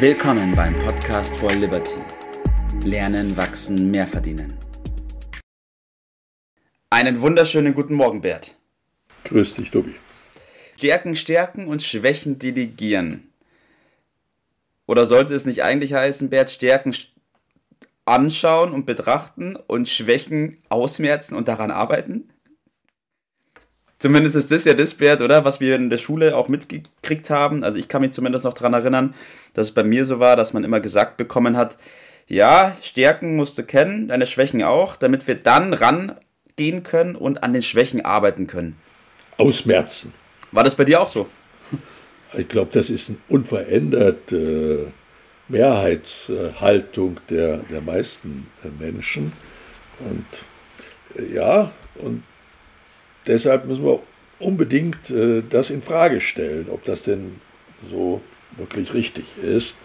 Willkommen beim Podcast for Liberty. Lernen, wachsen, mehr verdienen. Einen wunderschönen guten Morgen, Bert. Grüß dich, Tobi. Stärken, stärken und Schwächen delegieren. Oder sollte es nicht eigentlich heißen, Bert, Stärken anschauen und betrachten und Schwächen ausmerzen und daran arbeiten? Zumindest ist das ja das Wert, oder? Was wir in der Schule auch mitgekriegt haben. Also ich kann mich zumindest noch daran erinnern, dass es bei mir so war, dass man immer gesagt bekommen hat, ja, Stärken musst du kennen, deine Schwächen auch, damit wir dann rangehen können und an den Schwächen arbeiten können. Ausmerzen. War das bei dir auch so? Ich glaube, das ist eine unveränderte äh, Mehrheitshaltung der, der meisten äh, Menschen. Und äh, ja, und deshalb müssen wir unbedingt äh, das in Frage stellen, ob das denn so wirklich richtig ist.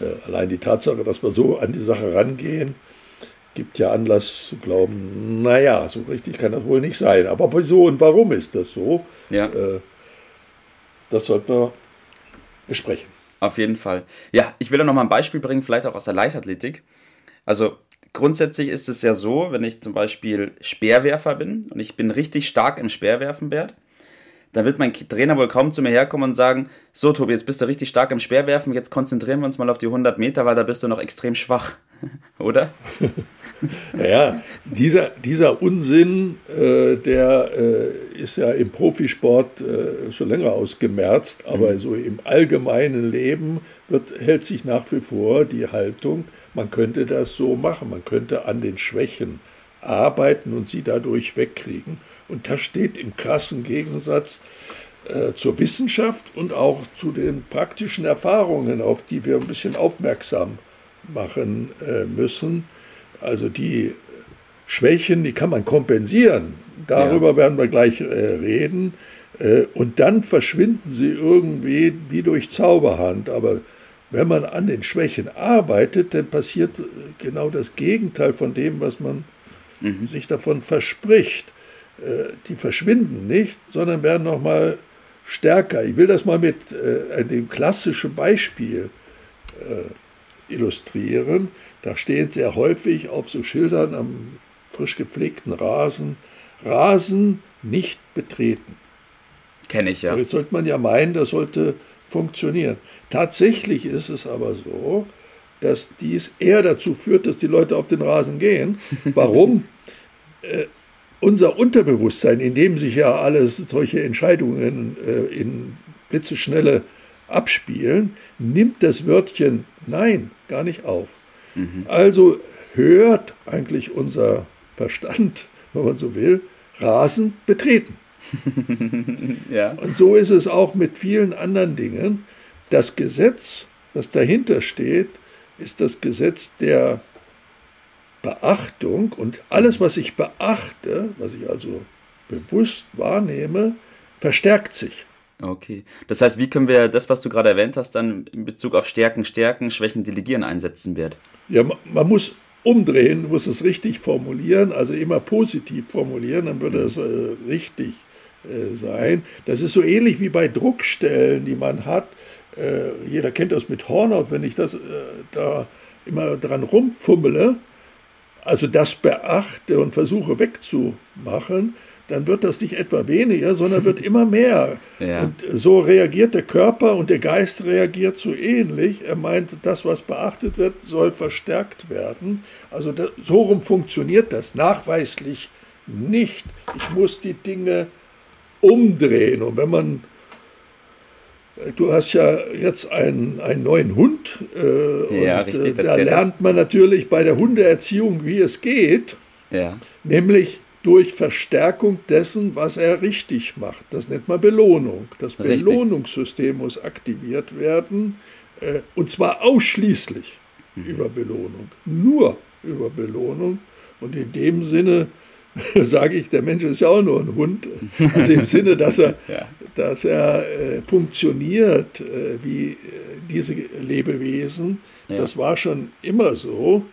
Äh, allein die Tatsache, dass wir so an die Sache rangehen, gibt ja Anlass zu glauben, naja, so richtig kann das wohl nicht sein. Aber wieso und warum ist das so? Ja. Äh, das sollten wir besprechen. Auf jeden Fall. Ja, ich will noch mal ein Beispiel bringen, vielleicht auch aus der Leichtathletik. Also grundsätzlich ist es ja so, wenn ich zum Beispiel Speerwerfer bin und ich bin richtig stark im Speerwerfen, Bert, dann wird mein Trainer wohl kaum zu mir herkommen und sagen, so Tobi, jetzt bist du richtig stark im Speerwerfen, jetzt konzentrieren wir uns mal auf die 100 Meter, weil da bist du noch extrem schwach, oder? naja, dieser, dieser Unsinn, äh, der äh, ist ja im Profisport äh, schon länger ausgemerzt, aber mhm. so im allgemeinen Leben wird, hält sich nach wie vor die Haltung, man könnte das so machen, man könnte an den Schwächen arbeiten und sie dadurch wegkriegen. Und das steht im krassen Gegensatz äh, zur Wissenschaft und auch zu den praktischen Erfahrungen, auf die wir ein bisschen aufmerksam machen äh, müssen. Also die Schwächen, die kann man kompensieren. Darüber ja. werden wir gleich äh, reden. Äh, und dann verschwinden sie irgendwie wie durch Zauberhand. Aber wenn man an den Schwächen arbeitet, dann passiert genau das Gegenteil von dem, was man mhm. sich davon verspricht. Die verschwinden nicht, sondern werden noch mal stärker. Ich will das mal mit äh, dem klassischen Beispiel illustrieren. Da stehen sehr häufig auf so Schildern am frisch gepflegten Rasen, Rasen nicht betreten. Kenne ich ja. Jetzt sollte man ja meinen, das sollte funktionieren. Tatsächlich ist es aber so, dass dies eher dazu führt, dass die Leute auf den Rasen gehen. Warum? äh, unser Unterbewusstsein, in dem sich ja alles solche Entscheidungen äh, in Blitzeschnelle abspielen, nimmt das Wörtchen Nein gar nicht auf. Mhm. Also hört eigentlich unser Verstand, wenn man so will, Rasen betreten. ja. Und so ist es auch mit vielen anderen Dingen. Das Gesetz, das dahinter steht, ist das Gesetz der Beachtung und alles, was ich beachte, was ich also bewusst wahrnehme, verstärkt sich. Okay. Das heißt, wie können wir das, was du gerade erwähnt hast, dann in Bezug auf Stärken, Stärken, Schwächen, Delegieren einsetzen, Bert? Ja, man muss umdrehen, muss es richtig formulieren, also immer positiv formulieren, dann würde es äh, richtig äh, sein. Das ist so ähnlich wie bei Druckstellen, die man hat. Äh, jeder kennt das mit Hornhaut, wenn ich das äh, da immer dran rumfummele, also das beachte und versuche wegzumachen, dann wird das nicht etwa weniger, sondern wird immer mehr. Ja. Und so reagiert der Körper und der Geist reagiert so ähnlich. Er meint, das, was beachtet wird, soll verstärkt werden. Also das, so rum funktioniert das nachweislich nicht. Ich muss die Dinge umdrehen. Und wenn man, äh, du hast ja jetzt einen, einen neuen Hund, äh, ja, und, richtig, äh, da lernt man natürlich bei der Hundeerziehung, wie es geht, ja. nämlich durch Verstärkung dessen, was er richtig macht. Das nennt man Belohnung. Das richtig. Belohnungssystem muss aktiviert werden, äh, und zwar ausschließlich mhm. über Belohnung, nur über Belohnung. Und in dem Sinne sage ich, der Mensch ist ja auch nur ein Hund. Also im Sinne, dass er, ja. dass er äh, funktioniert äh, wie äh, diese Lebewesen. Ja. Das war schon immer so.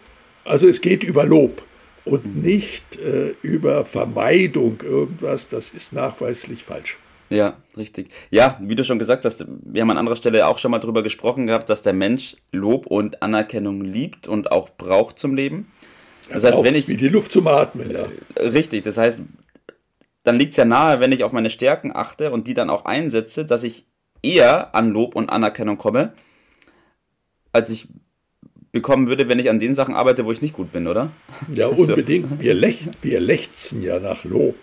Also es geht über Lob und nicht äh, über Vermeidung irgendwas. Das ist nachweislich falsch. Ja, richtig. Ja, wie du schon gesagt hast, wir haben an anderer Stelle auch schon mal darüber gesprochen gehabt, dass der Mensch Lob und Anerkennung liebt und auch braucht zum Leben. Das heißt, wenn ich. Wie die Luft zum Atmen, ja. Richtig, das heißt, dann liegt es ja nahe, wenn ich auf meine Stärken achte und die dann auch einsetze, dass ich eher an Lob und Anerkennung komme, als ich bekommen würde, wenn ich an den Sachen arbeite, wo ich nicht gut bin, oder? Ja, unbedingt. Wir, lech, wir lechzen ja nach Lob.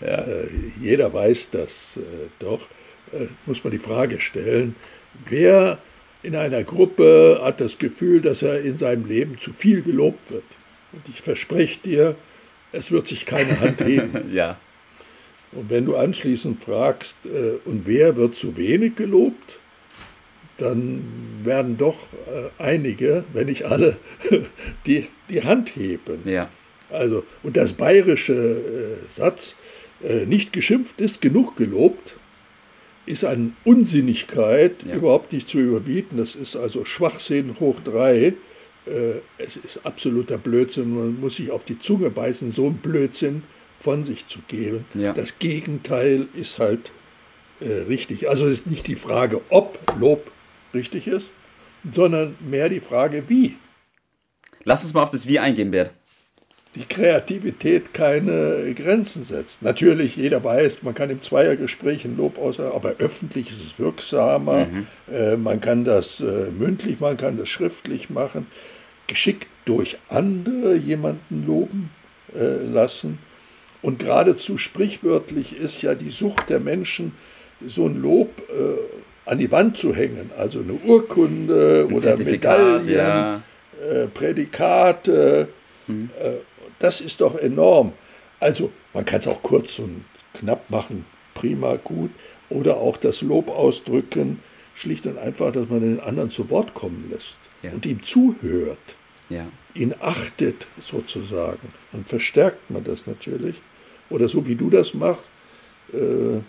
Ja. Äh, jeder weiß das äh, doch. Äh, muss man die Frage stellen, wer in einer Gruppe hat das Gefühl, dass er in seinem Leben zu viel gelobt wird? Und ich verspreche dir, es wird sich keine Hand heben. ja. Und wenn du anschließend fragst, äh, und wer wird zu wenig gelobt, dann werden doch äh, einige, wenn nicht alle, die, die Hand heben. Ja. Also, und das bayerische äh, Satz, äh, nicht geschimpft ist, genug gelobt, ist an Unsinnigkeit ja. überhaupt nicht zu überbieten. Das ist also Schwachsinn hoch drei. Es ist absoluter Blödsinn. Man muss sich auf die Zunge beißen, so ein Blödsinn von sich zu geben. Ja. Das Gegenteil ist halt richtig. Also es ist nicht die Frage, ob Lob richtig ist, sondern mehr die Frage, wie. Lass uns mal auf das Wie eingehen, Bert. Die Kreativität keine Grenzen setzt. Natürlich, jeder weiß, man kann im Zweiergespräch ein Lob äußern, aber öffentlich ist es wirksamer. Mhm. Äh, man kann das äh, mündlich, man kann das schriftlich machen. Geschickt durch andere jemanden loben äh, lassen. Und geradezu sprichwörtlich ist ja die Sucht der Menschen, so ein Lob äh, an die Wand zu hängen, also eine Urkunde ein oder Medaillen, ja. äh, Prädikate, hm. äh, das ist doch enorm. Also man kann es auch kurz und knapp machen, prima, gut, oder auch das Lob ausdrücken, schlicht und einfach, dass man den anderen zu Wort kommen lässt ja. und ihm zuhört, ja. ihn achtet sozusagen. Dann verstärkt man das natürlich. Oder so wie du das machst, äh,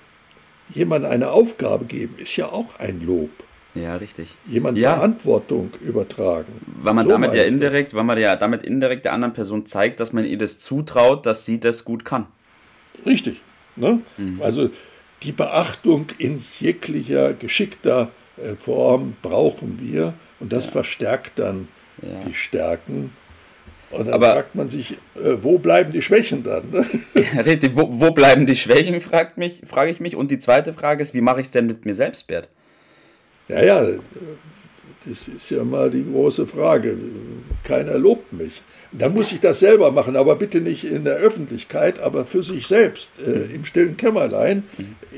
jemand eine Aufgabe geben, ist ja auch ein Lob. Ja, richtig. Jemand ja. Verantwortung übertragen. Weil man so damit ja indirekt, weil man ja damit indirekt der anderen Person zeigt, dass man ihr das zutraut, dass sie das gut kann. Richtig. Ne? Mhm. Also die Beachtung in jeglicher geschickter äh, Form brauchen wir und das ja. verstärkt dann ja. die Stärken und dann Aber, fragt man sich, äh, wo bleiben die Schwächen dann? Ne? Richtig, wo, wo bleiben die Schwächen, fragt mich, frage ich mich. Und die zweite Frage ist, wie mache ich es denn mit mir selbst, Bert? Ja, ja, das ist ja mal die große Frage. Keiner lobt mich. Dann muss ich das selber machen, aber bitte nicht in der Öffentlichkeit, aber für sich selbst, äh, im stillen Kämmerlein,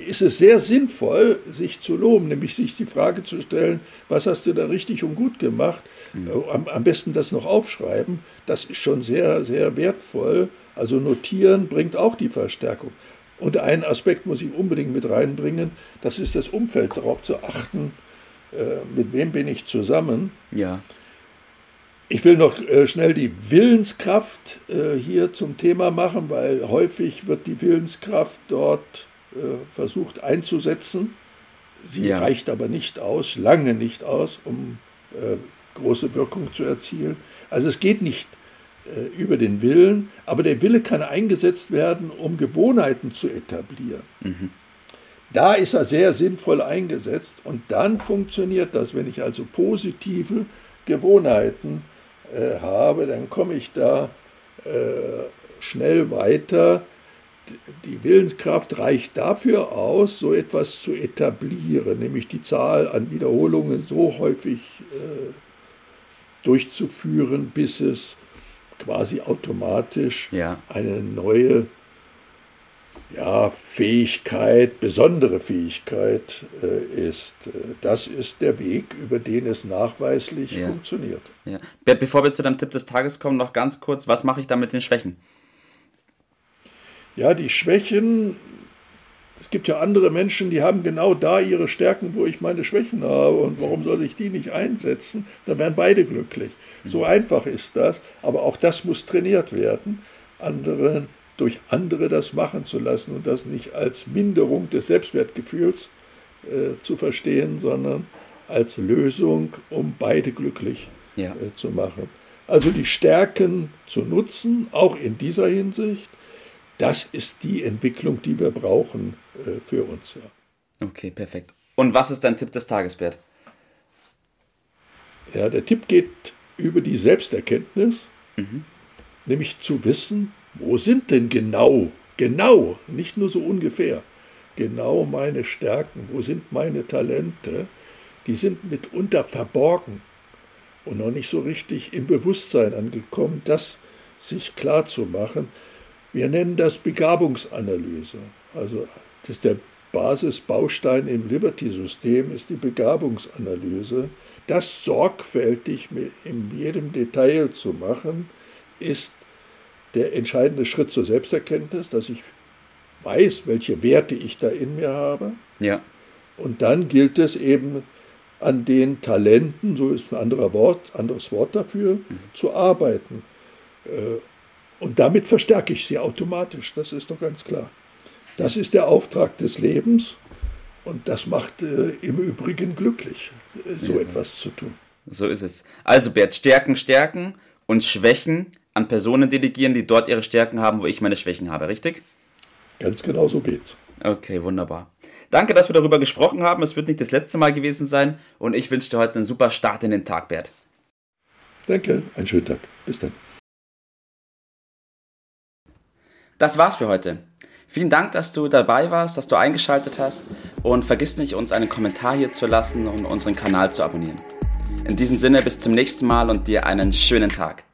ist es sehr sinnvoll, sich zu loben, nämlich sich die Frage zu stellen, was hast du da richtig und gut gemacht? Mhm. Äh, am, am besten das noch aufschreiben, das ist schon sehr, sehr wertvoll. Also notieren bringt auch die Verstärkung. Und einen Aspekt muss ich unbedingt mit reinbringen, das ist das Umfeld, darauf zu achten, mit wem bin ich zusammen. Ja. Ich will noch äh, schnell die Willenskraft äh, hier zum Thema machen, weil häufig wird die Willenskraft dort äh, versucht einzusetzen. Sie ja. reicht aber nicht aus, lange nicht aus, um äh, große Wirkung zu erzielen. Also es geht nicht äh, über den Willen, aber der Wille kann eingesetzt werden, um Gewohnheiten zu etablieren. Mhm. Da ist er sehr sinnvoll eingesetzt und dann funktioniert das. Wenn ich also positive Gewohnheiten äh, habe, dann komme ich da äh, schnell weiter. Die Willenskraft reicht dafür aus, so etwas zu etablieren, nämlich die Zahl an Wiederholungen so häufig äh, durchzuführen, bis es quasi automatisch ja. eine neue ja, Fähigkeit, besondere Fähigkeit äh, ist. Das ist der Weg, über den es nachweislich ja. funktioniert. Ja. Bevor wir zu deinem Tipp des Tages kommen, noch ganz kurz, was mache ich da mit den Schwächen? Ja, die Schwächen, es gibt ja andere Menschen, die haben genau da ihre Stärken, wo ich meine Schwächen habe. Und warum soll ich die nicht einsetzen? Dann wären beide glücklich. So mhm. einfach ist das, aber auch das muss trainiert werden. Anderen durch andere das machen zu lassen und das nicht als Minderung des Selbstwertgefühls äh, zu verstehen, sondern als Lösung, um beide glücklich ja. äh, zu machen. Also die Stärken zu nutzen, auch in dieser Hinsicht, das ist die Entwicklung, die wir brauchen äh, für uns. Ja. Okay, perfekt. Und was ist dein Tipp des Tages, Bert? Ja, der Tipp geht über die Selbsterkenntnis, mhm. nämlich zu wissen, wo sind denn genau, genau, nicht nur so ungefähr, genau meine Stärken, wo sind meine Talente, die sind mitunter verborgen und noch nicht so richtig im Bewusstsein angekommen, das sich klar zu machen. Wir nennen das Begabungsanalyse. Also das ist der Basisbaustein im Liberty-System ist die Begabungsanalyse. Das sorgfältig in jedem Detail zu machen, ist der entscheidende Schritt zur Selbsterkenntnis, dass ich weiß, welche Werte ich da in mir habe. Ja. Und dann gilt es eben an den Talenten, so ist ein anderer Wort, anderes Wort dafür, mhm. zu arbeiten. Äh, und damit verstärke ich sie automatisch, das ist doch ganz klar. Das ist der Auftrag des Lebens und das macht äh, im Übrigen glücklich, äh, so ja. etwas zu tun. So ist es. Also Bert, Stärken, Stärken und Schwächen an Personen delegieren, die dort ihre Stärken haben, wo ich meine Schwächen habe, richtig? Ganz genau so geht's. Okay, wunderbar. Danke, dass wir darüber gesprochen haben. Es wird nicht das letzte Mal gewesen sein und ich wünsche dir heute einen super Start in den Tag, Bert. Danke, einen schönen Tag. Bis dann. Das war's für heute. Vielen Dank, dass du dabei warst, dass du eingeschaltet hast und vergiss nicht, uns einen Kommentar hier zu lassen und unseren Kanal zu abonnieren. In diesem Sinne, bis zum nächsten Mal und dir einen schönen Tag.